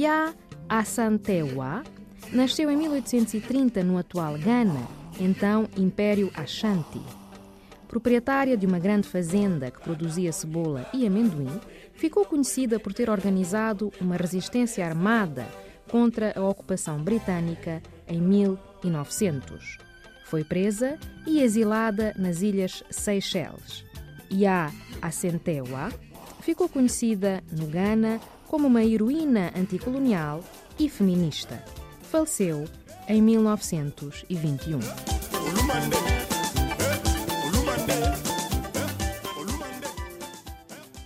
Ya Assantewa nasceu em 1830 no atual Ghana, então Império Ashanti. Proprietária de uma grande fazenda que produzia cebola e amendoim, ficou conhecida por ter organizado uma resistência armada contra a ocupação britânica em 1900. Foi presa e exilada nas ilhas Seychelles. Ya Assantewa ficou conhecida no Ghana como uma heroína anticolonial e feminista. Faleceu em 1921.